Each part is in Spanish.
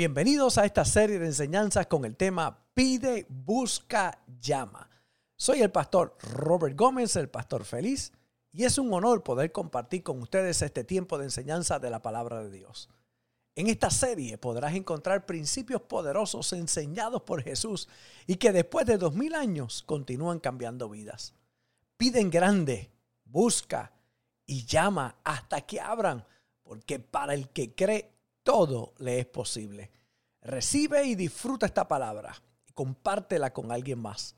Bienvenidos a esta serie de enseñanzas con el tema Pide, Busca, Llama. Soy el pastor Robert Gómez, el pastor feliz, y es un honor poder compartir con ustedes este tiempo de enseñanza de la palabra de Dios. En esta serie podrás encontrar principios poderosos enseñados por Jesús y que después de dos mil años continúan cambiando vidas. Pide en grande, busca y llama hasta que abran, porque para el que cree todo le es posible. Recibe y disfruta esta palabra y compártela con alguien más.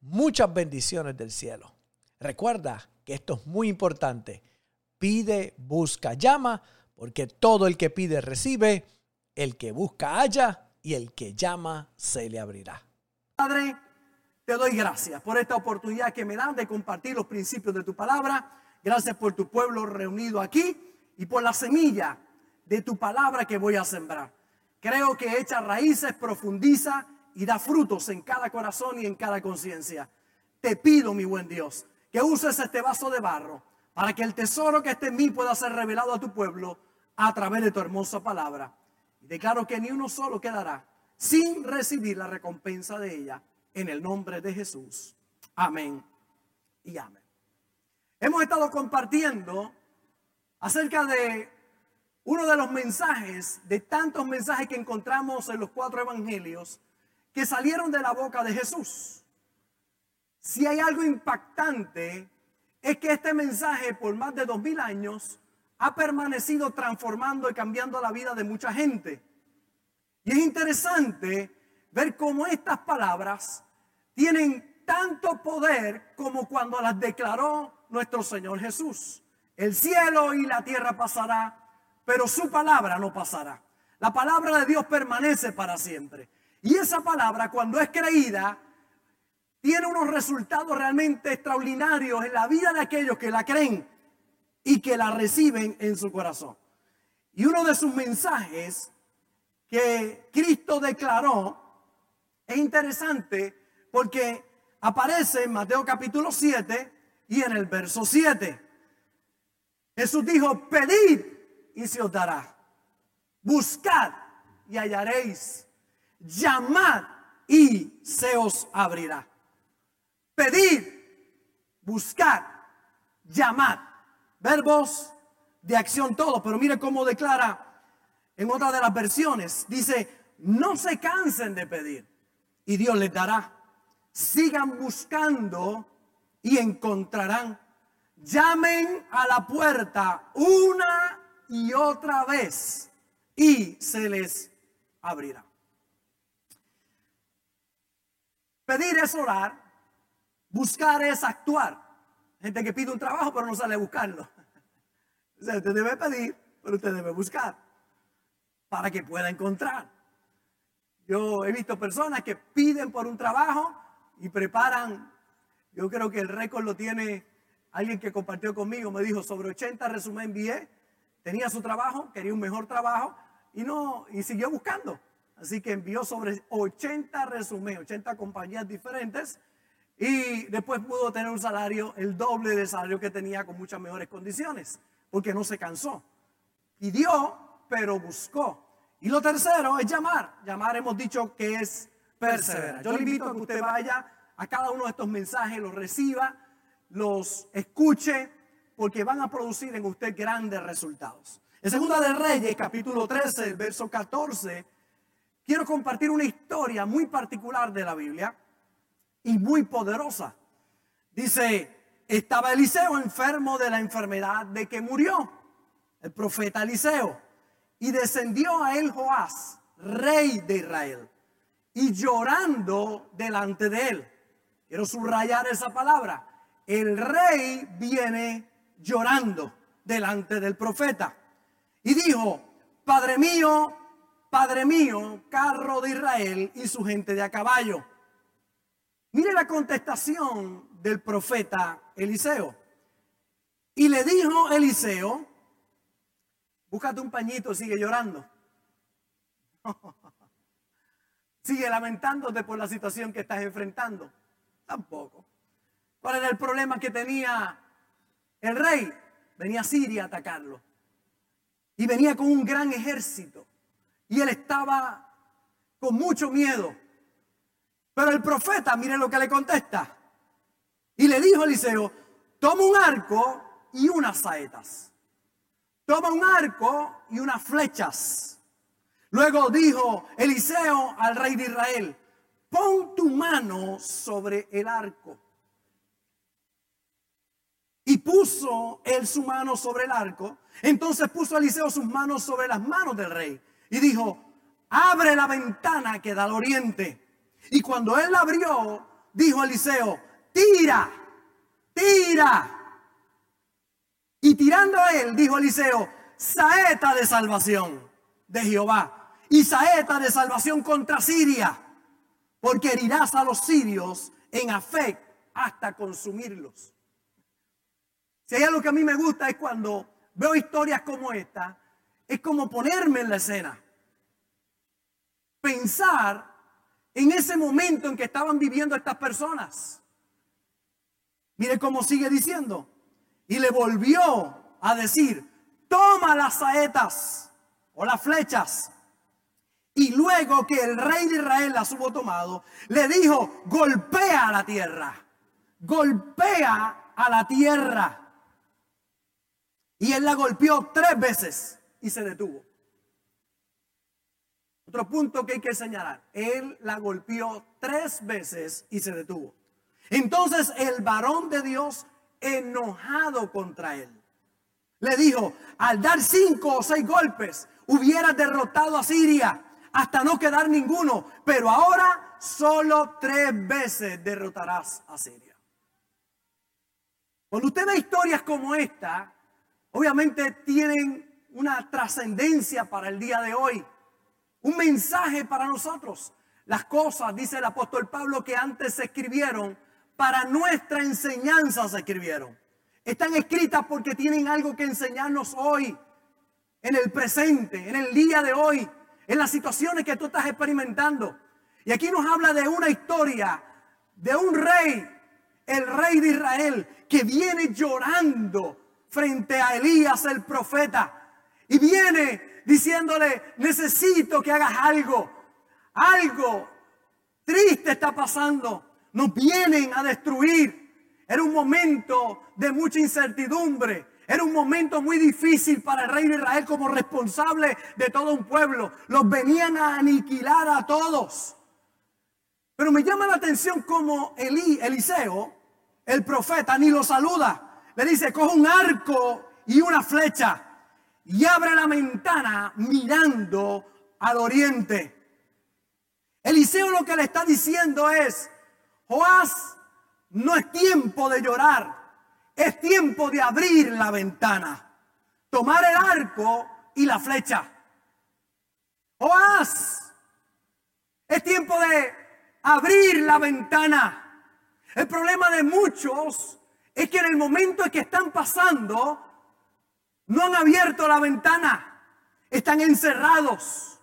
Muchas bendiciones del cielo. Recuerda que esto es muy importante. Pide, busca, llama, porque todo el que pide recibe, el que busca halla y el que llama se le abrirá. Padre, te doy gracias por esta oportunidad que me dan de compartir los principios de tu palabra. Gracias por tu pueblo reunido aquí y por la semilla de tu palabra que voy a sembrar. Creo que echa raíces, profundiza y da frutos en cada corazón y en cada conciencia. Te pido, mi buen Dios, que uses este vaso de barro para que el tesoro que esté en mí pueda ser revelado a tu pueblo a través de tu hermosa palabra. Y declaro que ni uno solo quedará sin recibir la recompensa de ella en el nombre de Jesús. Amén y amén. Hemos estado compartiendo acerca de uno de los mensajes, de tantos mensajes que encontramos en los cuatro evangelios, que salieron de la boca de Jesús. Si hay algo impactante, es que este mensaje por más de dos mil años ha permanecido transformando y cambiando la vida de mucha gente. Y es interesante ver cómo estas palabras tienen tanto poder como cuando las declaró nuestro Señor Jesús. El cielo y la tierra pasará, pero su palabra no pasará. La palabra de Dios permanece para siempre. Y esa palabra, cuando es creída, tiene unos resultados realmente extraordinarios en la vida de aquellos que la creen y que la reciben en su corazón. Y uno de sus mensajes que Cristo declaró es interesante porque aparece en Mateo capítulo 7 y en el verso 7. Jesús dijo, pedid y se os dará. Buscad y hallaréis. Llamad y se os abrirá. Pedid, buscad, llamad. Verbos de acción todo, pero mire cómo declara en otra de las versiones. Dice, no se cansen de pedir y Dios les dará. Sigan buscando y encontrarán. Llamen a la puerta una y otra vez y se les abrirá. Pedir es orar, buscar es actuar. Gente que pide un trabajo pero no sale a buscarlo. usted debe pedir, pero usted debe buscar para que pueda encontrar. Yo he visto personas que piden por un trabajo y preparan, yo creo que el récord lo tiene alguien que compartió conmigo, me dijo, sobre 80 resumen envié tenía su trabajo, quería un mejor trabajo y no y siguió buscando. Así que envió sobre 80 resúmenes, 80 compañías diferentes y después pudo tener un salario, el doble del salario que tenía con muchas mejores condiciones, porque no se cansó. Pidió, pero buscó. Y lo tercero es llamar. Llamar hemos dicho que es perseverar. Yo le invito a que usted vaya a cada uno de estos mensajes, los reciba, los escuche porque van a producir en usted grandes resultados. En Segunda de Reyes, capítulo 13, verso 14, quiero compartir una historia muy particular de la Biblia y muy poderosa. Dice, estaba Eliseo enfermo de la enfermedad de que murió, el profeta Eliseo, y descendió a él Joás, rey de Israel, y llorando delante de él. Quiero subrayar esa palabra. El rey viene llorando delante del profeta. Y dijo, Padre mío, Padre mío, carro de Israel y su gente de a caballo. Mire la contestación del profeta Eliseo. Y le dijo Eliseo, búscate un pañito, sigue llorando. sigue lamentándote por la situación que estás enfrentando. Tampoco. ¿Cuál era el problema que tenía el rey venía a Siria a atacarlo. Y venía con un gran ejército. Y él estaba con mucho miedo. Pero el profeta, mire lo que le contesta. Y le dijo a Eliseo, toma un arco y unas saetas. Toma un arco y unas flechas. Luego dijo Eliseo al rey de Israel, pon tu mano sobre el arco. Y puso él su mano sobre el arco. Entonces puso Eliseo sus manos sobre las manos del rey. Y dijo, abre la ventana que da al oriente. Y cuando él la abrió, dijo Eliseo, tira, tira. Y tirando a él, dijo Eliseo, saeta de salvación de Jehová. Y saeta de salvación contra Siria. Porque herirás a los sirios en Afec hasta consumirlos. Si hay algo que a mí me gusta es cuando veo historias como esta, es como ponerme en la escena. Pensar en ese momento en que estaban viviendo estas personas. Mire cómo sigue diciendo. Y le volvió a decir, toma las saetas o las flechas. Y luego que el rey de Israel las hubo tomado, le dijo, golpea a la tierra. Golpea a la tierra. Y él la golpeó tres veces y se detuvo. Otro punto que hay que señalar, él la golpeó tres veces y se detuvo. Entonces el varón de Dios, enojado contra él, le dijo, al dar cinco o seis golpes, hubiera derrotado a Siria hasta no quedar ninguno, pero ahora solo tres veces derrotarás a Siria. Cuando usted ve historias como esta, obviamente tienen una trascendencia para el día de hoy, un mensaje para nosotros. Las cosas, dice el apóstol Pablo, que antes se escribieron, para nuestra enseñanza se escribieron. Están escritas porque tienen algo que enseñarnos hoy, en el presente, en el día de hoy, en las situaciones que tú estás experimentando. Y aquí nos habla de una historia de un rey, el rey de Israel, que viene llorando frente a Elías el profeta y viene diciéndole, necesito que hagas algo, algo triste está pasando, nos vienen a destruir. Era un momento de mucha incertidumbre. Era un momento muy difícil para el rey de Israel como responsable de todo un pueblo. Los venían a aniquilar a todos. Pero me llama la atención como Elí, Eliseo, el profeta, ni lo saluda le dice, coge un arco y una flecha y abre la ventana mirando al oriente. Eliseo lo que le está diciendo es, Joás, no es tiempo de llorar, es tiempo de abrir la ventana, tomar el arco y la flecha. Joás, es tiempo de abrir la ventana. El problema de muchos es que en el momento en que están pasando, no han abierto la ventana, están encerrados,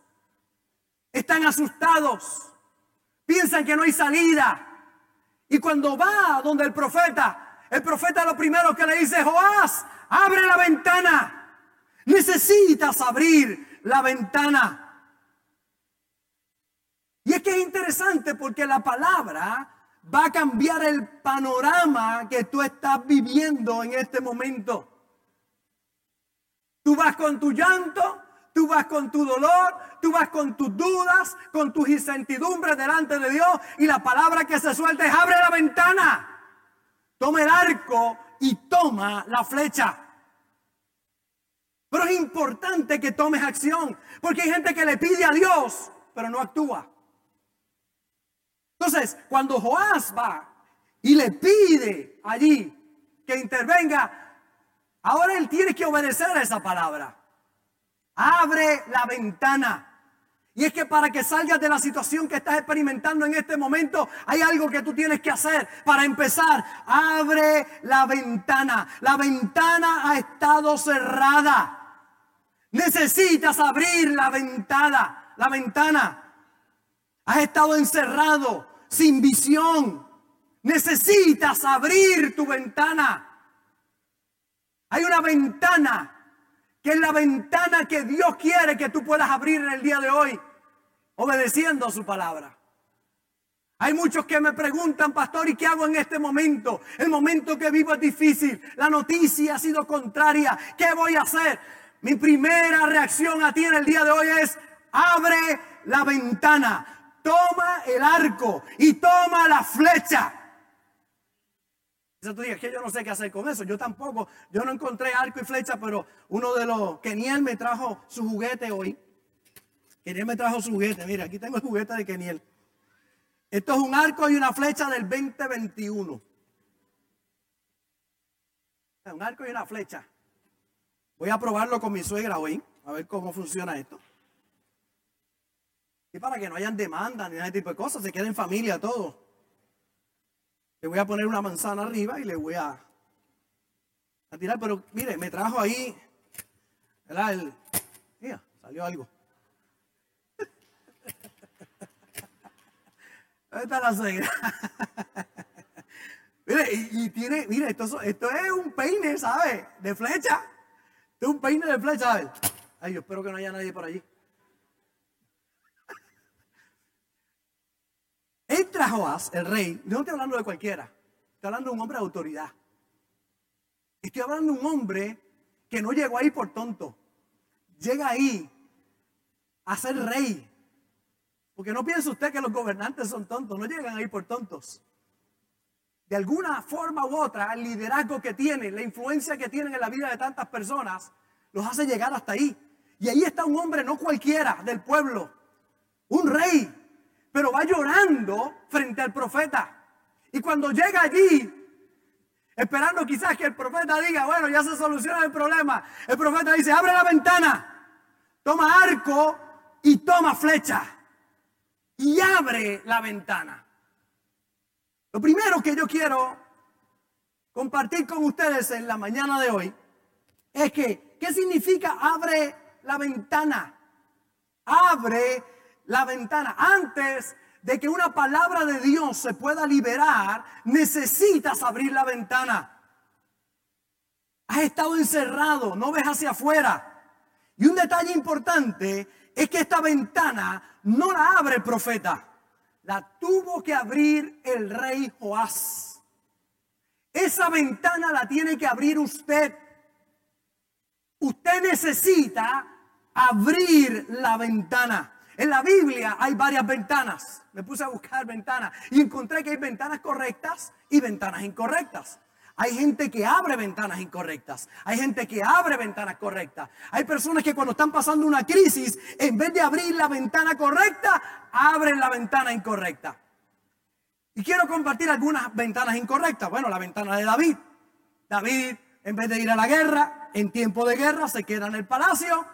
están asustados, piensan que no hay salida. Y cuando va donde el profeta, el profeta lo primero que le dice, Joás, abre la ventana, necesitas abrir la ventana. Y es que es interesante porque la palabra va a cambiar el panorama que tú estás viviendo en este momento. Tú vas con tu llanto, tú vas con tu dolor, tú vas con tus dudas, con tus incertidumbres delante de Dios y la palabra que se suelta es abre la ventana, toma el arco y toma la flecha. Pero es importante que tomes acción, porque hay gente que le pide a Dios, pero no actúa. Entonces, cuando Joás va y le pide allí que intervenga, ahora él tiene que obedecer a esa palabra. Abre la ventana. Y es que para que salgas de la situación que estás experimentando en este momento, hay algo que tú tienes que hacer. Para empezar, abre la ventana. La ventana ha estado cerrada. Necesitas abrir la ventana. La ventana. Has estado encerrado sin visión. Necesitas abrir tu ventana. Hay una ventana que es la ventana que Dios quiere que tú puedas abrir en el día de hoy. obedeciendo su palabra. Hay muchos que me preguntan, pastor, ¿y qué hago en este momento? El momento que vivo es difícil. La noticia ha sido contraria. ¿Qué voy a hacer? Mi primera reacción a ti en el día de hoy es, abre la ventana, toma el arco y toma la flecha. Tú dices que yo no sé qué hacer con eso. Yo tampoco. Yo no encontré arco y flecha, pero uno de los Keniel me trajo su juguete hoy. Keniel me trajo su juguete. Mira, aquí tengo el juguete de Keniel. Esto es un arco y una flecha del 2021. Un arco y una flecha. Voy a probarlo con mi suegra hoy, a ver cómo funciona esto. Y para que no hayan demanda ni de tipo de cosas, se quede en familia todo. Le voy a poner una manzana arriba y le voy a, a tirar. Pero mire, me trajo ahí, ¿verdad? Mira, salió algo. está la suegra? mire, y, tiene, mire, esto, esto es un peine, ¿sabe? De flecha. Esto es un peine de flecha, ¿sabes? Ay, yo espero que no haya nadie por allí. El rey, no estoy hablando de cualquiera, estoy hablando de un hombre de autoridad. Estoy hablando de un hombre que no llegó ahí por tonto. Llega ahí a ser rey. Porque no piense usted que los gobernantes son tontos, no llegan ahí por tontos. De alguna forma u otra, el liderazgo que tienen, la influencia que tienen en la vida de tantas personas, los hace llegar hasta ahí. Y ahí está un hombre, no cualquiera, del pueblo, un rey, pero va llorando frente al profeta. Y cuando llega allí, esperando quizás que el profeta diga, bueno, ya se soluciona el problema, el profeta dice, abre la ventana, toma arco y toma flecha y abre la ventana. Lo primero que yo quiero compartir con ustedes en la mañana de hoy es que, ¿qué significa abre la ventana? Abre la ventana. Antes de que una palabra de Dios se pueda liberar, necesitas abrir la ventana. Has estado encerrado, no ves hacia afuera. Y un detalle importante es que esta ventana no la abre el profeta, la tuvo que abrir el rey Joás. Esa ventana la tiene que abrir usted. Usted necesita abrir la ventana. En la Biblia hay varias ventanas. Me puse a buscar ventanas y encontré que hay ventanas correctas y ventanas incorrectas. Hay gente que abre ventanas incorrectas. Hay gente que abre ventanas correctas. Hay personas que cuando están pasando una crisis, en vez de abrir la ventana correcta, abren la ventana incorrecta. Y quiero compartir algunas ventanas incorrectas. Bueno, la ventana de David. David, en vez de ir a la guerra, en tiempo de guerra, se queda en el palacio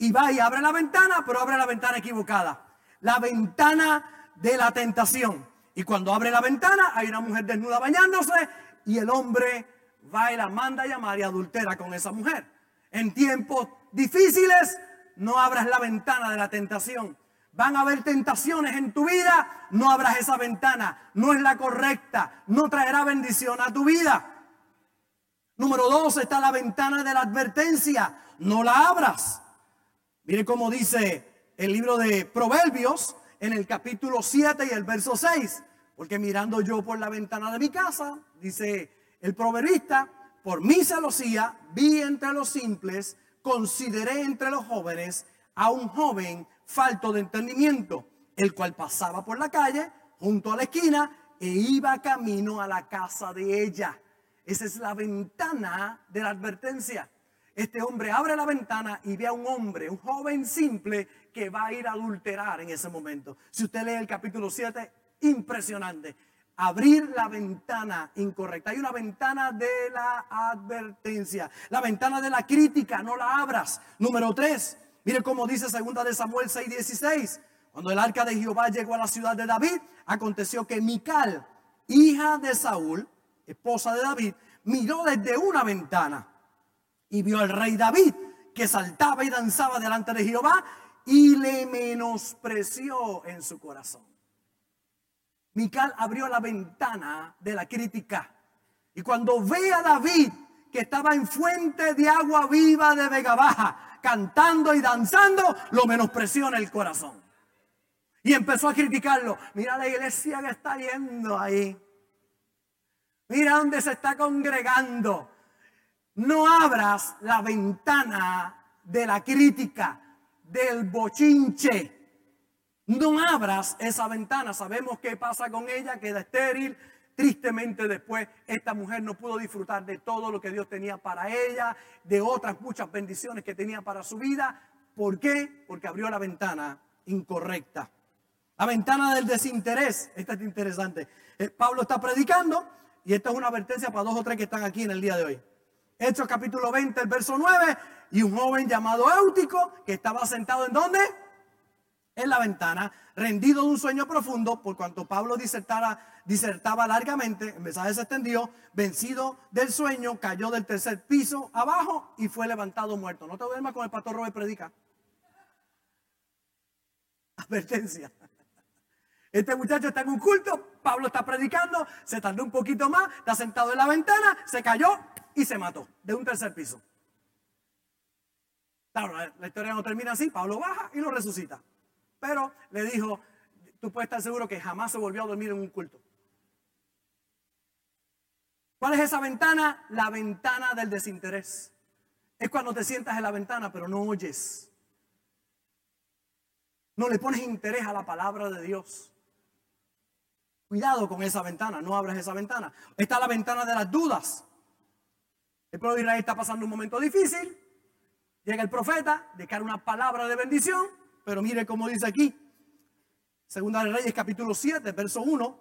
y va y abre la ventana, pero abre la ventana equivocada. La ventana de la tentación. Y cuando abre la ventana, hay una mujer desnuda bañándose y el hombre va y la manda a llamar y adultera con esa mujer. En tiempos difíciles, no abras la ventana de la tentación. Van a haber tentaciones en tu vida, no abras esa ventana. No es la correcta, no traerá bendición a tu vida. Número dos está la ventana de la advertencia. No la abras. Mire cómo dice el libro de Proverbios en el capítulo 7 y el verso 6. Porque mirando yo por la ventana de mi casa, dice el proverbista, por mi celosía vi entre los simples, consideré entre los jóvenes a un joven falto de entendimiento, el cual pasaba por la calle junto a la esquina e iba camino a la casa de ella. Esa es la ventana de la advertencia. Este hombre abre la ventana y ve a un hombre, un joven simple, que va a ir a adulterar en ese momento. Si usted lee el capítulo 7, impresionante. Abrir la ventana incorrecta. Hay una ventana de la advertencia. La ventana de la crítica, no la abras. Número tres, mire cómo dice segunda de Samuel 6:16. Cuando el arca de Jehová llegó a la ciudad de David, aconteció que Mical, hija de Saúl, esposa de David, miró desde una ventana y vio al rey David que saltaba y danzaba delante de Jehová y le menospreció en su corazón. Mical abrió la ventana de la crítica. Y cuando ve a David que estaba en fuente de agua viva de Vega Baja, cantando y danzando, lo menospreció en el corazón. y empezó a criticarlo. Mira la iglesia que está yendo ahí. Mira dónde se está congregando. No abras la ventana de la crítica, del bochinche. No abras esa ventana. Sabemos qué pasa con ella, queda estéril. Tristemente después esta mujer no pudo disfrutar de todo lo que Dios tenía para ella, de otras muchas bendiciones que tenía para su vida. ¿Por qué? Porque abrió la ventana incorrecta. La ventana del desinterés. Esta es interesante. Eh, Pablo está predicando y esta es una advertencia para dos o tres que están aquí en el día de hoy. Hechos capítulo 20, el verso 9. Y un joven llamado Éutico que estaba sentado en dónde? En la ventana, rendido de un sueño profundo, por cuanto Pablo disertaba largamente, el mensaje se extendió, vencido del sueño, cayó del tercer piso abajo y fue levantado muerto. No te duermas con el pastor Robert predica. Advertencia. Este muchacho está en un culto, Pablo está predicando, se tardó un poquito más, está sentado en la ventana, se cayó y se mató de un tercer piso. Claro, la historia no termina así, Pablo baja y lo resucita. Pero le dijo, tú puedes estar seguro que jamás se volvió a dormir en un culto. ¿Cuál es esa ventana? La ventana del desinterés. Es cuando te sientas en la ventana pero no oyes. No le pones interés a la palabra de Dios. Cuidado con esa ventana, no abras esa ventana. Está la ventana de las dudas. El pueblo de Israel está pasando un momento difícil. Llega el profeta, declara una palabra de bendición, pero mire cómo dice aquí. Segunda de Reyes, capítulo 7, verso 1.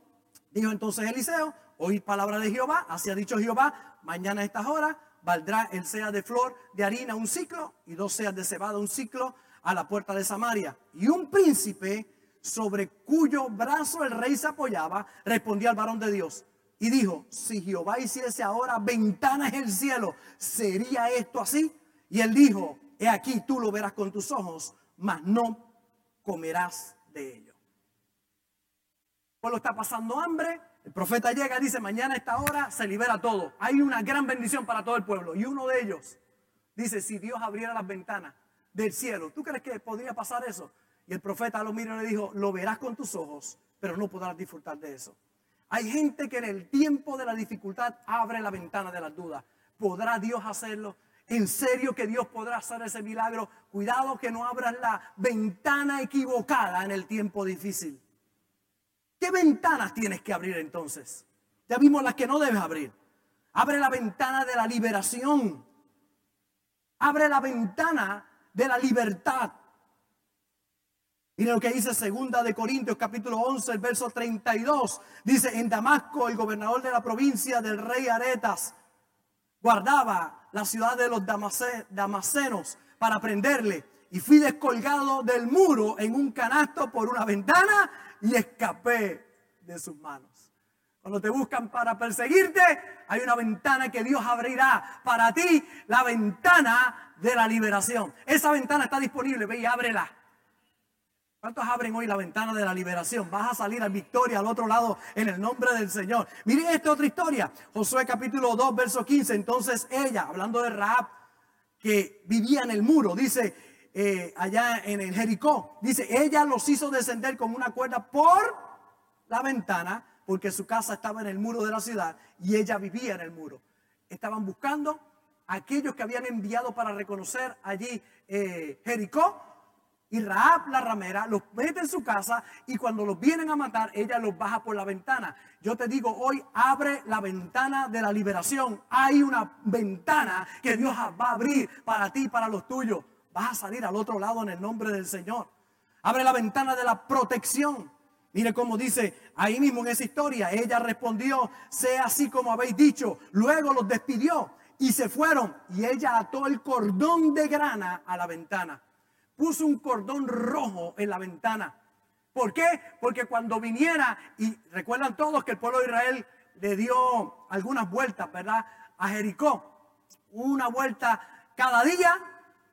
Dijo entonces Eliseo, oíd palabra de Jehová, así ha dicho Jehová, mañana a estas horas valdrá el sea de flor de harina un ciclo y dos seas de cebada un ciclo a la puerta de Samaria. Y un príncipe sobre cuyo brazo el rey se apoyaba, respondió al varón de Dios y dijo, si Jehová hiciese ahora ventanas en el cielo, ¿sería esto así? Y él dijo, he aquí, tú lo verás con tus ojos, mas no comerás de ello. El pueblo está pasando hambre, el profeta llega dice, mañana a esta hora se libera todo. Hay una gran bendición para todo el pueblo. Y uno de ellos dice, si Dios abriera las ventanas del cielo, ¿tú crees que podría pasar eso? Y el profeta lo miró y le dijo, lo verás con tus ojos, pero no podrás disfrutar de eso. Hay gente que en el tiempo de la dificultad abre la ventana de las dudas. ¿Podrá Dios hacerlo? ¿En serio que Dios podrá hacer ese milagro? Cuidado que no abras la ventana equivocada en el tiempo difícil. ¿Qué ventanas tienes que abrir entonces? Ya vimos las que no debes abrir. Abre la ventana de la liberación. Abre la ventana de la libertad. Miren lo que dice segunda de Corintios capítulo 11, el verso 32. Dice, en Damasco el gobernador de la provincia del rey Aretas guardaba la ciudad de los damasenos para prenderle. Y fui descolgado del muro en un canasto por una ventana y escapé de sus manos. Cuando te buscan para perseguirte, hay una ventana que Dios abrirá para ti, la ventana de la liberación. Esa ventana está disponible, ve y ábrela. ¿Cuántos abren hoy la ventana de la liberación? Vas a salir a victoria al otro lado en el nombre del Señor. Miren esta otra historia. Josué capítulo 2, verso 15. Entonces ella, hablando de Raab, que vivía en el muro, dice eh, allá en el Jericó, dice, ella los hizo descender con una cuerda por la ventana, porque su casa estaba en el muro de la ciudad y ella vivía en el muro. Estaban buscando a aquellos que habían enviado para reconocer allí eh, Jericó y Raab, la ramera, los mete en su casa y cuando los vienen a matar, ella los baja por la ventana. Yo te digo, hoy abre la ventana de la liberación. Hay una ventana que Dios va a abrir para ti y para los tuyos. Vas a salir al otro lado en el nombre del Señor. Abre la ventana de la protección. Mire cómo dice ahí mismo en esa historia. Ella respondió, sea así como habéis dicho. Luego los despidió y se fueron. Y ella ató el cordón de grana a la ventana puso un cordón rojo en la ventana. ¿Por qué? Porque cuando viniera, y recuerdan todos que el pueblo de Israel le dio algunas vueltas, ¿verdad? A Jericó. Una vuelta cada día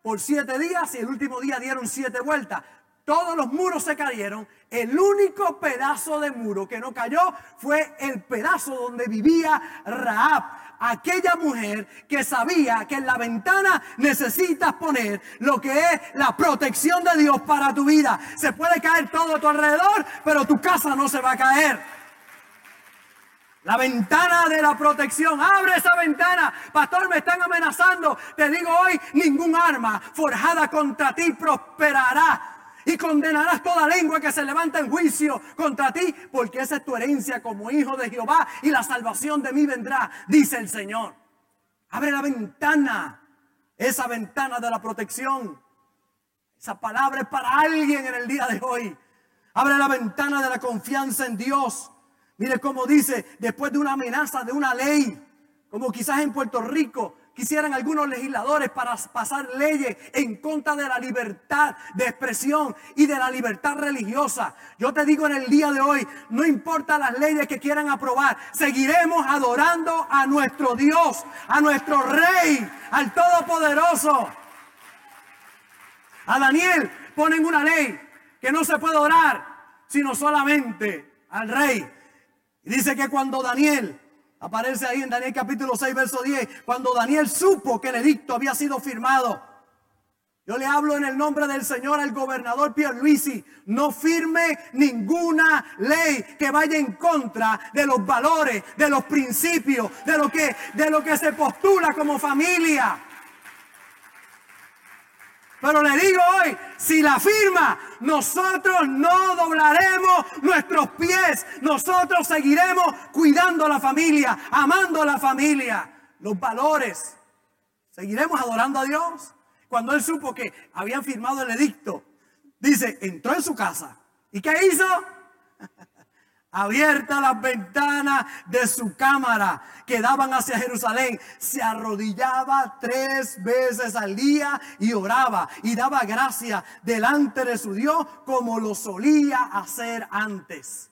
por siete días y el último día dieron siete vueltas. Todos los muros se cayeron. El único pedazo de muro que no cayó fue el pedazo donde vivía Raab. Aquella mujer que sabía que en la ventana necesitas poner lo que es la protección de Dios para tu vida. Se puede caer todo a tu alrededor, pero tu casa no se va a caer. La ventana de la protección. Abre esa ventana. Pastor, me están amenazando. Te digo hoy, ningún arma forjada contra ti prosperará. Y condenarás toda lengua que se levanta en juicio contra ti, porque esa es tu herencia como hijo de Jehová y la salvación de mí vendrá, dice el Señor. Abre la ventana, esa ventana de la protección. Esa palabra es para alguien en el día de hoy. Abre la ventana de la confianza en Dios. Mire cómo dice, después de una amenaza de una ley, como quizás en Puerto Rico quisieran algunos legisladores para pasar leyes en contra de la libertad de expresión y de la libertad religiosa. Yo te digo en el día de hoy, no importa las leyes que quieran aprobar, seguiremos adorando a nuestro Dios, a nuestro Rey, al Todopoderoso. A Daniel ponen una ley que no se puede orar, sino solamente al Rey. Dice que cuando Daniel, aparece ahí en Daniel capítulo 6, verso 10, cuando Daniel supo que el edicto había sido firmado, yo le hablo en el nombre del Señor al gobernador Pierluisi. No firme ninguna ley que vaya en contra de los valores, de los principios, de lo que, de lo que se postula como familia. Pero le digo hoy, si la firma, nosotros no doblaremos nuestros pies. Nosotros seguiremos cuidando a la familia, amando a la familia, los valores. Seguiremos adorando a Dios. Cuando él supo que habían firmado el edicto, dice, entró en su casa. ¿Y qué hizo? Abiertas las ventanas de su cámara que daban hacia Jerusalén, se arrodillaba tres veces al día y oraba y daba gracia delante de su Dios como lo solía hacer antes.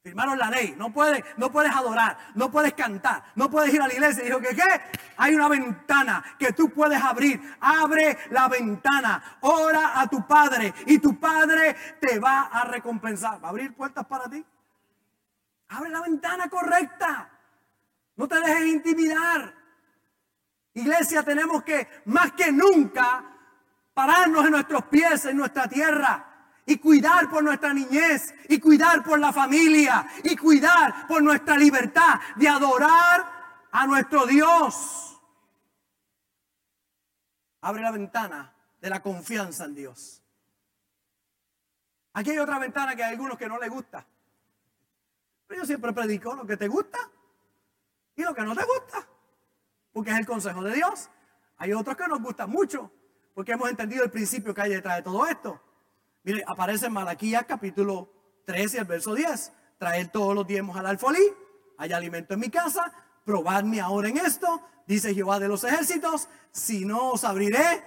Firmaron la ley, no puedes, no puedes adorar, no puedes cantar, no puedes ir a la iglesia. Dijo que qué, hay una ventana que tú puedes abrir. Abre la ventana, ora a tu padre y tu padre te va a recompensar. ¿Va a abrir puertas para ti? Abre la ventana correcta. No te dejes intimidar. Iglesia, tenemos que más que nunca pararnos en nuestros pies, en nuestra tierra, y cuidar por nuestra niñez, y cuidar por la familia, y cuidar por nuestra libertad de adorar a nuestro Dios. Abre la ventana de la confianza en Dios. Aquí hay otra ventana que hay algunos que no les gusta. Pero yo siempre predico lo que te gusta y lo que no te gusta, porque es el consejo de Dios. Hay otros que nos gustan mucho, porque hemos entendido el principio que hay detrás de todo esto. Mire, aparece en Malaquías capítulo 13, el verso 10. Traer todos los diezmos al alfolí, hay alimento en mi casa, probadme ahora en esto, dice Jehová de los ejércitos, si no os abriré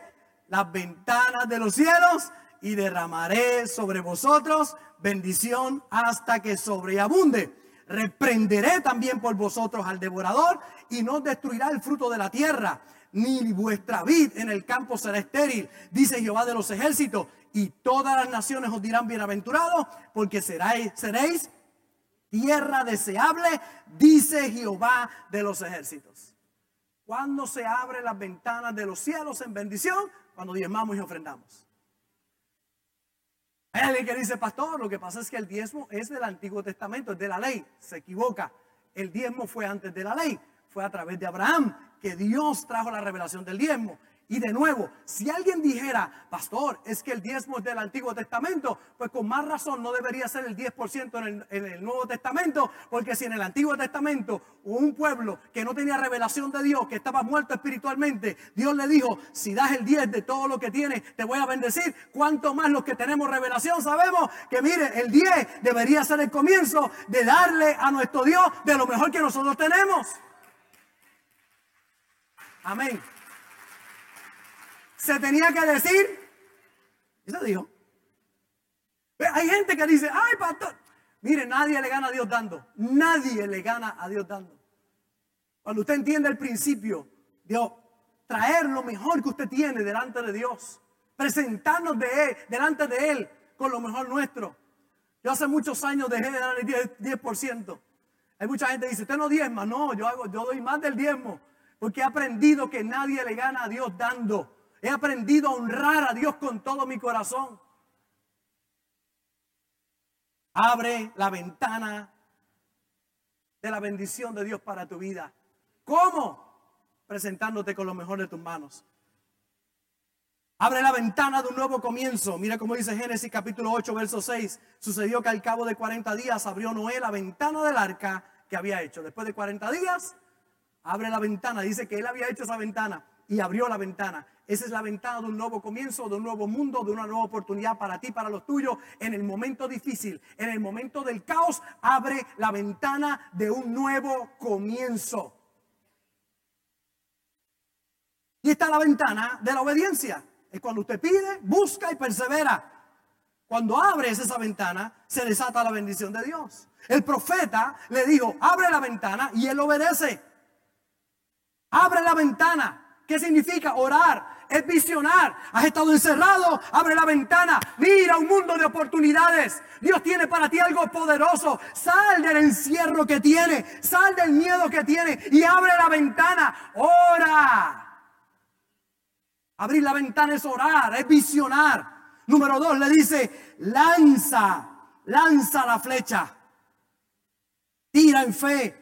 las ventanas de los cielos y derramaré sobre vosotros bendición hasta que sobreabunde. Reprenderé también por vosotros al devorador y no destruirá el fruto de la tierra, ni vuestra vid en el campo será estéril, dice Jehová de los ejércitos, y todas las naciones os dirán bienaventurados, porque seréis, seréis tierra deseable, dice Jehová de los ejércitos. Cuando se abren las ventanas de los cielos en bendición, cuando diezmamos y ofrendamos. Hay alguien que dice, pastor, lo que pasa es que el diezmo es del Antiguo Testamento, es de la ley. Se equivoca. El diezmo fue antes de la ley. Fue a través de Abraham que Dios trajo la revelación del diezmo. Y de nuevo, si alguien dijera, pastor, es que el diezmo es del Antiguo Testamento, pues con más razón no debería ser el 10% en el, en el, Nuevo Testamento, porque si en el Antiguo Testamento hubo un pueblo que no tenía revelación de Dios, que estaba muerto espiritualmente, Dios le dijo, si das el 10 de todo lo que tienes, te voy a bendecir. Cuanto más los que tenemos revelación sabemos que, mire, el 10 debería ser el comienzo de darle a nuestro Dios de lo mejor que nosotros tenemos. Amén se tenía que decir. Y se dijo. Hay gente que dice, ay, pastor. Mire, nadie le gana a Dios dando. Nadie le gana a Dios dando. Cuando usted entiende el principio de traer lo mejor que usted tiene delante de Dios, presentarnos de él, delante de Él con lo mejor nuestro. Yo hace muchos años dejé de dar el 10%. Hay mucha gente que dice, usted no diezma. No, yo, hago, yo doy más del diezmo. Porque he aprendido que nadie le gana a Dios dando. He aprendido a honrar a Dios con todo mi corazón. Abre la ventana de la bendición de Dios para tu vida. ¿Cómo? Presentándote con lo mejor de tus manos. Abre la ventana de un nuevo comienzo. Mira cómo dice Génesis capítulo 8, verso 6. Sucedió que al cabo de 40 días abrió Noé la ventana del arca que había hecho. Después de 40 días, abre la ventana. Dice que él había hecho esa ventana y abrió la ventana. Esa es la ventana de un nuevo comienzo, de un nuevo mundo, de una nueva oportunidad para ti, para los tuyos. En el momento difícil, en el momento del caos, abre la ventana de un nuevo comienzo. Y está la ventana de la obediencia. Es cuando usted pide, busca y persevera. Cuando abres esa ventana, se desata la bendición de Dios. El profeta le dijo, abre la ventana y él obedece. Abre la ventana. ¿Qué significa orar? Es visionar. Has estado encerrado, abre la ventana. Mira un mundo de oportunidades. Dios tiene para ti algo poderoso. Sal del encierro que tiene. Sal del miedo que tiene y abre la ventana. Ora. Abrir la ventana es orar, es visionar. Número dos, le dice, lanza, lanza la flecha. Tira en fe.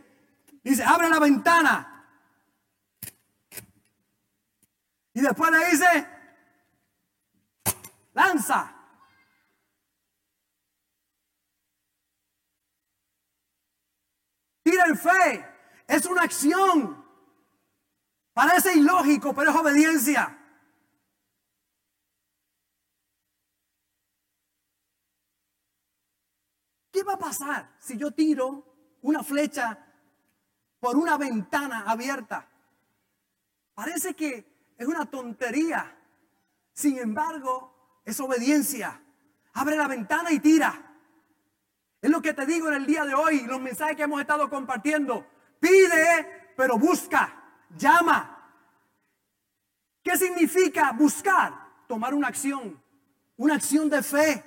Dice, abre la ventana. Y después le dice, lanza. Tira en fe. Es una acción. Parece ilógico, pero es obediencia. ¿Qué va a pasar si yo tiro una flecha por una ventana abierta? Parece que es una tontería. Sin embargo, es obediencia. Abre la ventana y tira. Es lo que te digo en el día de hoy, los mensajes que hemos estado compartiendo. Pide, pero busca, llama. ¿Qué significa buscar? Tomar una acción, una acción de fe.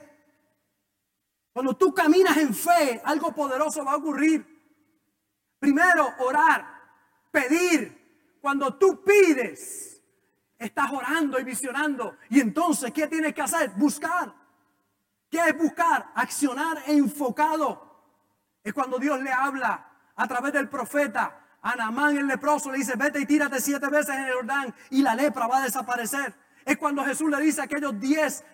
Cuando tú caminas en fe, algo poderoso va a ocurrir. Primero, orar, pedir. Cuando tú pides, Estás orando y visionando. Y entonces, ¿qué tienes que hacer? Buscar. ¿Qué es buscar? Accionar enfocado. Es cuando Dios le habla a través del profeta. A Namán el leproso le dice, vete y tírate siete veces en el Jordán y la lepra va a desaparecer. Es cuando Jesús le dice a aquellos diez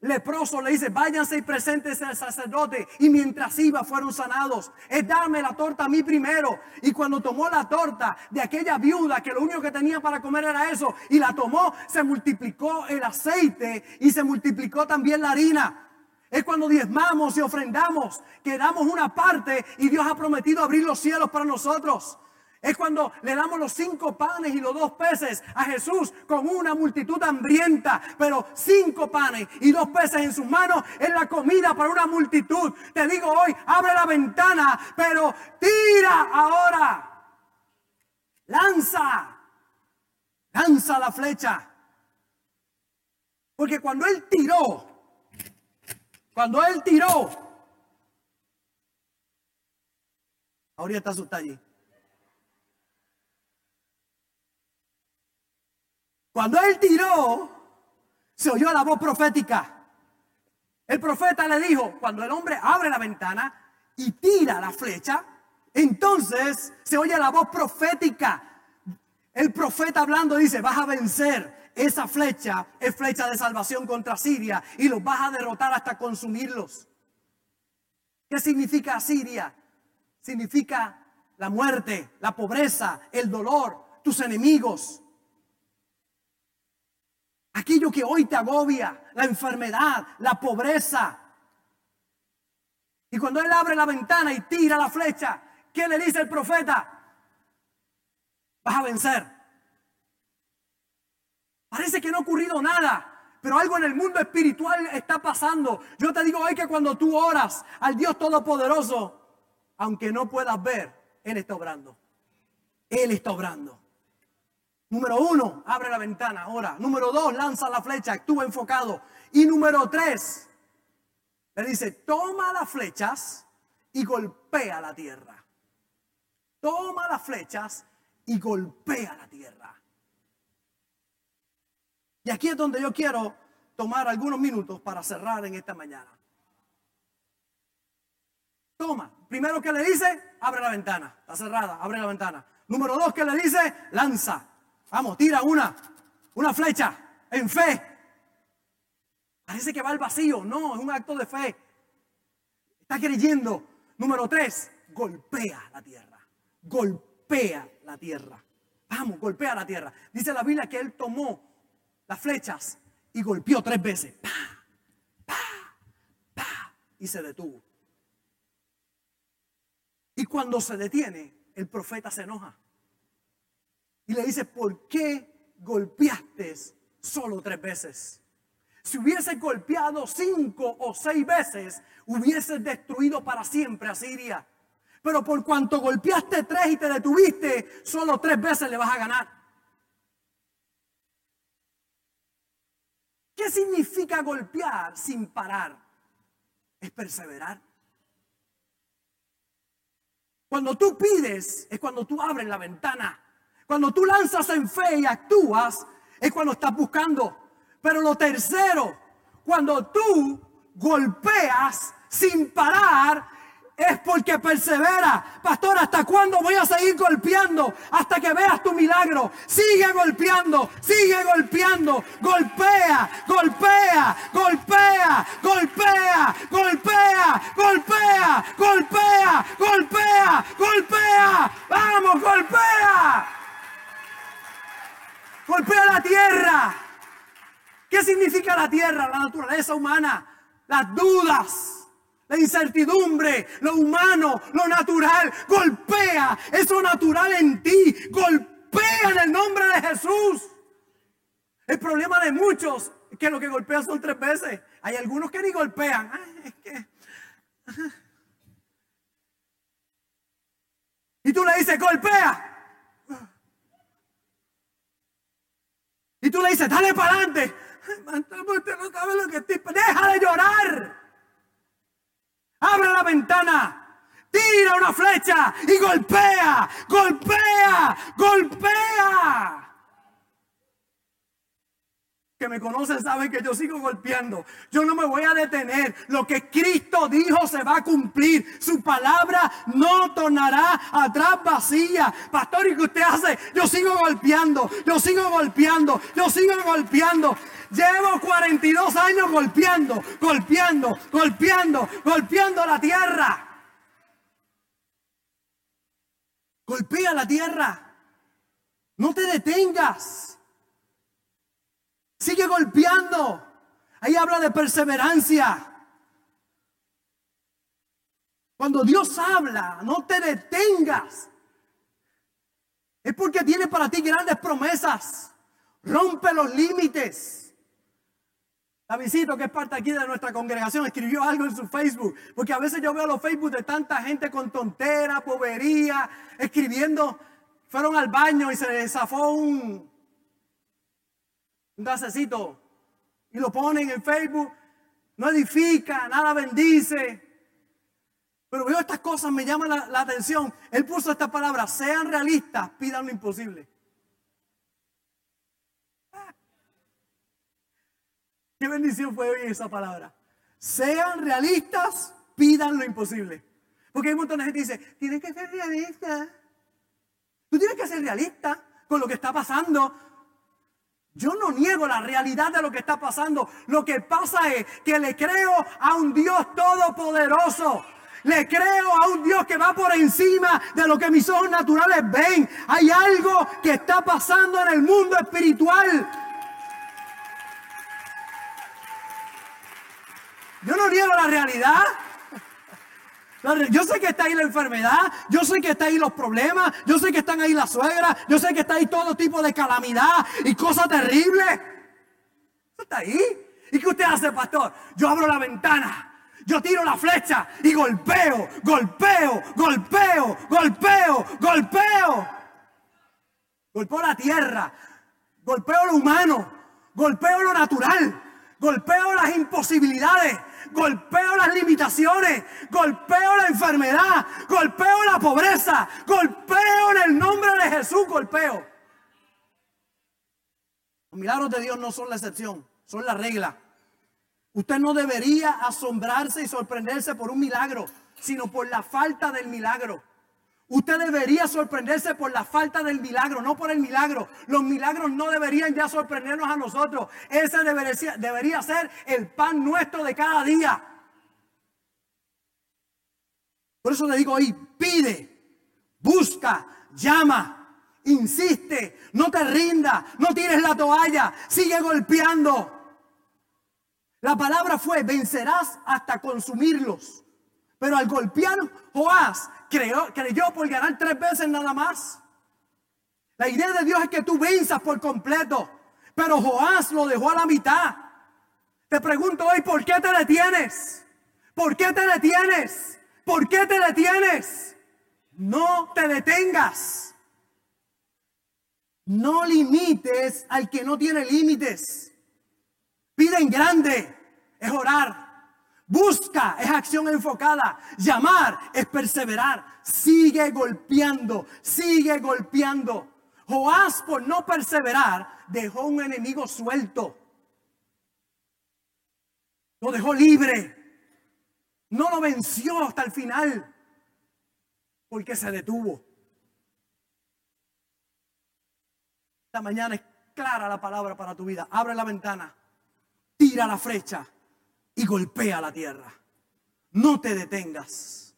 leproso le dice, váyanse y preséntense al sacerdote. Y mientras iba fueron sanados. Es darme la torta a mí primero. Y cuando tomó la torta de aquella viuda que lo único que tenía para comer era eso, y la tomó, se multiplicó el aceite y se multiplicó también la harina. Es cuando diezmamos y ofrendamos, que damos una parte y Dios ha prometido abrir los cielos para nosotros. Es cuando le damos los cinco panes y los dos peces a Jesús con una multitud hambrienta, pero cinco panes y dos peces en sus manos es la comida para una multitud. Te digo hoy, abre la ventana, pero tira ahora. Lanza, lanza la flecha. Porque cuando él tiró, cuando él tiró, ahorita está allí. Cuando él tiró, se oyó la voz profética. El profeta le dijo, cuando el hombre abre la ventana y tira la flecha, entonces se oye la voz profética. El profeta hablando dice, vas a vencer. Esa flecha es flecha de salvación contra Siria y los vas a derrotar hasta consumirlos. ¿Qué significa Siria? Significa la muerte, la pobreza, el dolor, tus enemigos. Aquello que hoy te agobia, la enfermedad, la pobreza. Y cuando él abre la ventana y tira la flecha, ¿qué le dice el profeta? Vas a vencer. Parece que no ha ocurrido nada, pero algo en el mundo espiritual está pasando. Yo te digo hoy que cuando tú oras al Dios Todopoderoso, aunque no puedas ver, Él está obrando. Él está obrando. Número uno, abre la ventana, ahora. Número dos, lanza la flecha, actúa enfocado. Y número tres, le dice, toma las flechas y golpea la tierra. toma las flechas y golpea la tierra. Y aquí es donde yo quiero tomar algunos minutos para cerrar en esta mañana. Toma, primero que le dice, abre la ventana, está cerrada, abre la ventana. Número dos que le dice, lanza. Vamos, tira una, una flecha en fe. Parece que va al vacío, no, es un acto de fe. Está creyendo. Número tres, golpea la tierra. Golpea la tierra. Vamos, golpea la tierra. Dice la Biblia que él tomó las flechas y golpeó tres veces. Pa, pa, pa, y se detuvo. Y cuando se detiene, el profeta se enoja. Y le dice, ¿por qué golpeaste solo tres veces? Si hubiese golpeado cinco o seis veces, hubiese destruido para siempre a Siria. Pero por cuanto golpeaste tres y te detuviste, solo tres veces le vas a ganar. ¿Qué significa golpear sin parar? Es perseverar. Cuando tú pides es cuando tú abres la ventana. Cuando tú lanzas en fe y actúas es cuando estás buscando. Pero lo tercero, cuando tú golpeas sin parar es porque persevera. Pastor, ¿hasta cuándo voy a seguir golpeando? Hasta que veas tu milagro. Sigue golpeando, sigue golpeando. Golpea, golpea, golpea, golpea, golpea, golpea, golpea, golpea, golpea. Vamos, golpea. Golpea la tierra. ¿Qué significa la tierra? La naturaleza humana. Las dudas la incertidumbre, lo humano, lo natural. Golpea eso natural en ti. Golpea en el nombre de Jesús. El problema de muchos es que lo que golpean son tres veces. Hay algunos que ni golpean. Y tú le dices, golpea. Y tú le dices, dale para adelante. Usted no sabe lo que estoy. Deja de llorar. Abre la ventana. Tira una flecha y golpea, golpea, golpea. Que me conocen saben que yo sigo golpeando. Yo no me voy a detener. Lo que Cristo dijo se va a cumplir. Su palabra no tornará atrás vacía. Pastor, ¿y qué usted hace? Yo sigo golpeando, yo sigo golpeando, yo sigo golpeando. Llevo 42 años golpeando, golpeando, golpeando, golpeando la tierra. Golpea la tierra. No te detengas. Sigue golpeando. Ahí habla de perseverancia. Cuando Dios habla, no te detengas. Es porque tiene para ti grandes promesas. Rompe los límites. Davidito, que es parte aquí de nuestra congregación, escribió algo en su Facebook. Porque a veces yo veo los Facebook de tanta gente con tontera, povería, escribiendo. Fueron al baño y se les zafó un, un gasecito. Y lo ponen en Facebook. No edifica, nada bendice. Pero veo estas cosas, me llaman la, atención. Él puso esta palabra, sean realistas, pidan lo imposible. Qué bendición fue hoy esa palabra. Sean realistas, pidan lo imposible. Porque hay un montón de gente que dice, tienes que ser realista. Tú tienes que ser realista con lo que está pasando. Yo no niego la realidad de lo que está pasando. Lo que pasa es que le creo a un Dios todopoderoso. Le creo a un Dios que va por encima de lo que mis ojos naturales ven. Hay algo que está pasando en el mundo espiritual Yo no niego la realidad. Yo sé que está ahí la enfermedad, yo sé que está ahí los problemas, yo sé que están ahí las suegras, yo sé que está ahí todo tipo de calamidad y cosas terribles. Está ahí. ¿Y qué usted hace, pastor? Yo abro la ventana, yo tiro la flecha y golpeo, golpeo, golpeo, golpeo, golpeo. Golpeo la tierra, golpeo lo humano, golpeo lo natural, golpeo las imposibilidades golpeo las limitaciones, golpeo la enfermedad, golpeo la pobreza, golpeo en el nombre de Jesús, golpeo. Los milagros de Dios no son la excepción, son la regla. Usted no debería asombrarse y sorprenderse por un milagro, sino por la falta del milagro. Usted debería sorprenderse por la falta del milagro, no por el milagro. Los milagros no deberían ya sorprendernos a nosotros. Ese debería, ser el pan nuestro de cada día. Por eso le digo ahí, pide, busca, llama, insiste, no te rinda, no tires la toalla, sigue golpeando. La palabra fue, vencerás hasta consumirlos. Pero al golpear, Joás creyó, creyó por ganar tres veces nada más. La idea de Dios es que tú venzas por completo. Pero Joás lo dejó a la mitad. Te pregunto hoy, ¿por qué te detienes? ¿Por qué te detienes? ¿Por qué te detienes? No te detengas. No limites al que no tiene límites. Piden grande, es orar. Busca es acción enfocada. Llamar es perseverar. Sigue golpeando, sigue golpeando. Joás por no perseverar dejó un enemigo suelto. Lo dejó libre. No lo venció hasta el final porque se detuvo. Esta mañana es clara la palabra para tu vida. Abre la ventana, tira la flecha y golpea la tierra. No te detengas.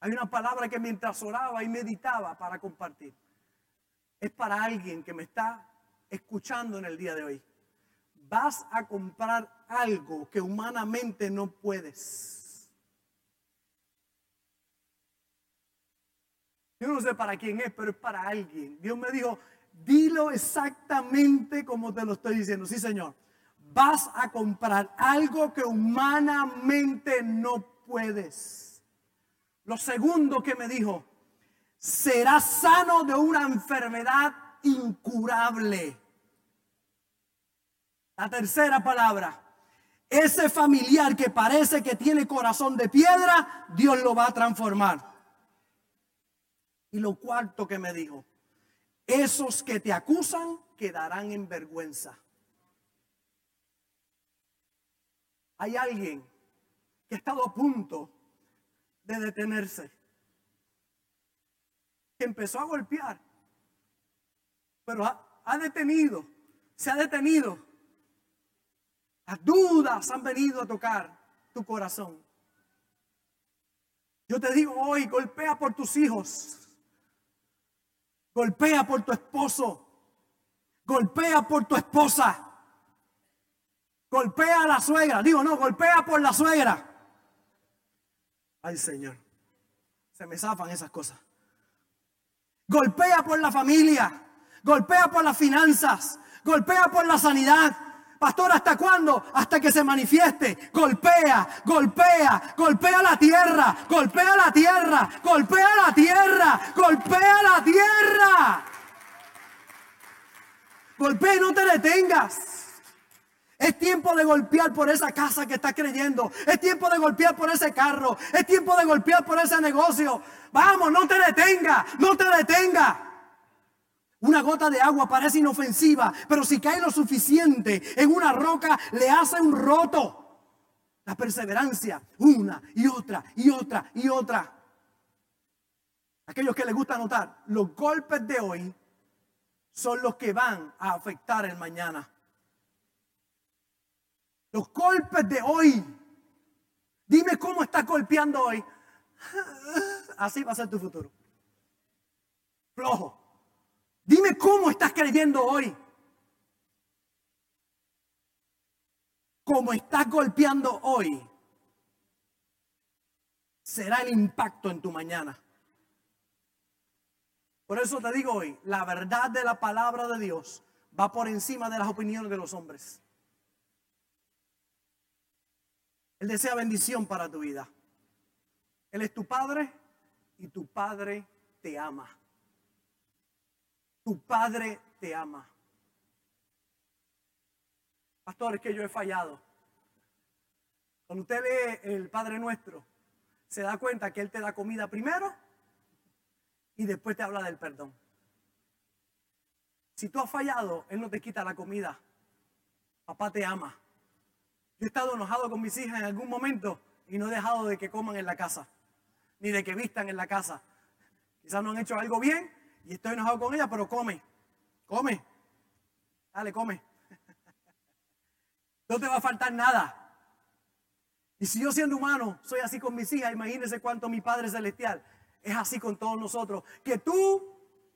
Hay una palabra que mientras oraba y meditaba para compartir. Es para alguien que me está escuchando en el día de hoy. Vas a comprar algo que humanamente no puedes. Yo no sé para quién es, pero es para alguien. Dios me dijo, dilo exactamente como te lo estoy diciendo. Sí, Señor vas a comprar algo que humanamente no puedes. Lo segundo que me dijo, serás sano de una enfermedad incurable. La tercera palabra, ese familiar que parece que tiene corazón de piedra, Dios lo va a transformar. Y lo cuarto que me dijo, esos que te acusan quedarán en vergüenza. Hay alguien que ha estado a punto de detenerse, que empezó a golpear, pero ha, detenido, se ha detenido. Las dudas han venido a tocar tu corazón. Yo te digo hoy, golpea por tus hijos, golpea por tu esposo, golpea por tu esposa. Golpea a la suegra. Digo, no, golpea por la suegra. Ay, Señor. Se me zafan esas cosas. Golpea por la familia. Golpea por las finanzas. Golpea por la sanidad. Pastor, ¿hasta cuándo? Hasta que se manifieste. Golpea, golpea, golpea la tierra, golpea la tierra, golpea la tierra, golpea la tierra. Golpea y no te detengas. Es tiempo de golpear por esa casa que está creyendo. Es tiempo de golpear por ese carro. Es tiempo de golpear por ese negocio. Vamos, no te detenga, no te detenga. Una gota de agua parece inofensiva, pero si cae lo suficiente en una roca, le hace un roto. La perseverancia, una y otra y otra y otra. Aquellos que les gusta notar, los golpes de hoy son los que van a afectar el mañana. Los golpes de hoy. Dime cómo estás golpeando hoy. Así va a ser tu futuro. Flojo. Dime cómo estás creyendo hoy. Como estás golpeando hoy, será el impacto en tu mañana. Por eso te digo hoy, la verdad de la palabra de Dios va por encima de las opiniones de los hombres. Él desea bendición para tu vida. Él es tu Padre y tu Padre te ama. Tu Padre te ama. Pastor, es que yo he fallado. Cuando usted lee el Padre Nuestro, se da cuenta que Él te da comida primero y después te habla del perdón. Si tú has fallado, Él no te quita la comida. Papá te ama. Yo he estado enojado con mis hijas en algún momento y no he dejado de que coman en la casa, ni de que vistan en la casa. Quizás no han hecho algo bien y estoy enojado con ellas, pero come, come. Dale, come. No te va a faltar nada. Y si yo siendo humano soy así con mis hijas, imagínese cuánto mi Padre Celestial es así con todos nosotros. Que tú,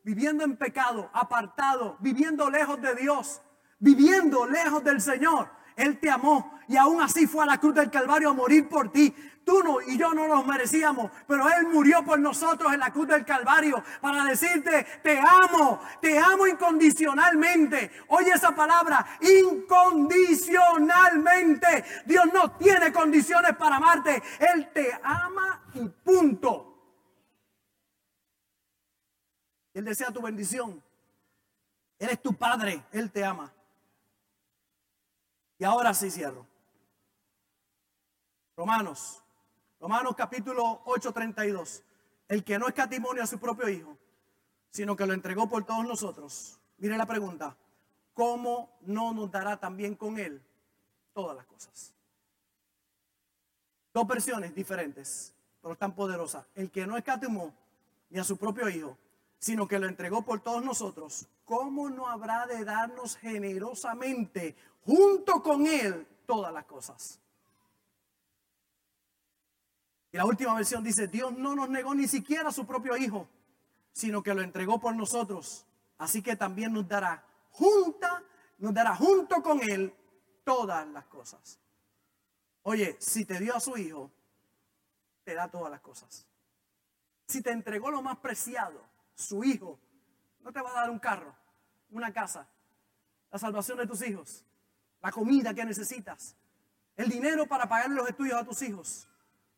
viviendo en pecado, apartado, viviendo lejos de Dios, viviendo lejos del Señor, Él te amó y aún así fue a la cruz del Calvario a morir por ti. Tú no y yo no nos merecíamos, pero Él murió por nosotros en la cruz del Calvario para decirte, te amo, te amo incondicionalmente. Oye esa palabra, incondicionalmente. Dios no tiene condiciones para amarte. Él te ama y punto. Él desea tu bendición. Él es tu padre, Él te ama. Y ahora sí cierro. Romanos, Romanos capítulo 8, 32. El que no escatimonio a su propio hijo, sino que lo entregó por todos nosotros. Mire la pregunta, ¿cómo no nos dará también con él todas las cosas? Dos versiones diferentes, pero tan poderosas. El que no escatimó ni a su propio hijo, sino que lo entregó por todos nosotros, ¿cómo no habrá de darnos generosamente junto con Él todas las cosas? Y la última versión dice, Dios no nos negó ni siquiera a su propio Hijo, sino que lo entregó por nosotros. Así que también nos dará junta, nos dará junto con Él todas las cosas. Oye, si te dio a su Hijo, te da todas las cosas. Si te entregó lo más preciado, su hijo, no te va a dar un carro, una casa, la salvación de tus hijos, la comida que necesitas, el dinero para pagar los estudios a tus hijos.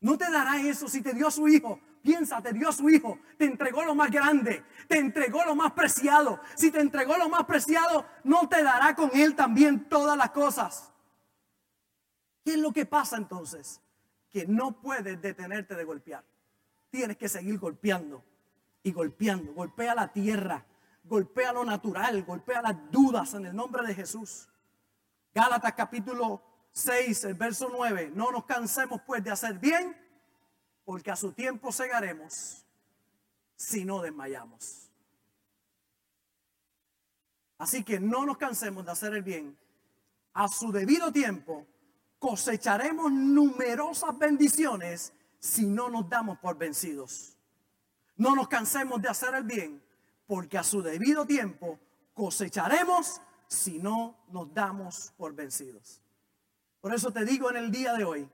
No te dará eso si te dio su hijo. Piensa, te dio su hijo, te entregó lo más grande, te entregó lo más preciado. Si te entregó lo más preciado, no te dará con él también todas las cosas. ¿Qué es lo que pasa entonces? Que no puedes detenerte de golpear. Tienes que seguir golpeando y golpeando. Golpea la tierra, golpea lo natural, golpea las dudas en el nombre de Jesús. Gálatas capítulo 6, el verso 9. No nos cansemos pues de hacer bien, porque a su tiempo cegaremos si no desmayamos. Así que no nos cansemos de hacer el bien. A su debido tiempo cosecharemos numerosas bendiciones si no nos damos por vencidos. No nos cansemos de hacer el bien, porque a su debido tiempo cosecharemos si no nos damos por vencidos. Por eso te digo en el día de hoy,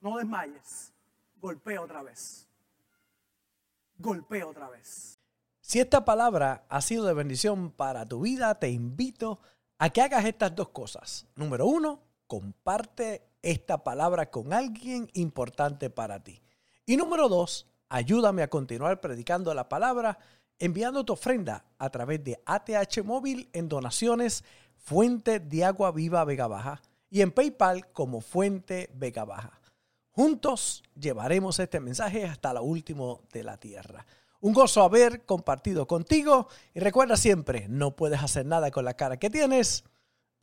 no desmayes, golpea otra vez. Golpea otra vez. Si esta palabra ha sido de bendición para tu vida, te invito a que hagas estas dos cosas. Número uno, comparte esta palabra con alguien importante para ti. Y número dos, Ayúdame a continuar predicando la palabra enviando tu ofrenda a través de ATH Móvil en donaciones Fuente de Agua Viva Vega Baja y en PayPal como Fuente Vega Baja. Juntos llevaremos este mensaje hasta lo último de la tierra. Un gozo haber compartido contigo y recuerda siempre, no puedes hacer nada con la cara que tienes,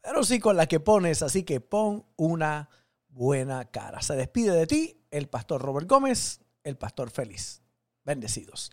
pero sí con la que pones, así que pon una buena cara. Se despide de ti el pastor Robert Gómez el pastor feliz. Bendecidos.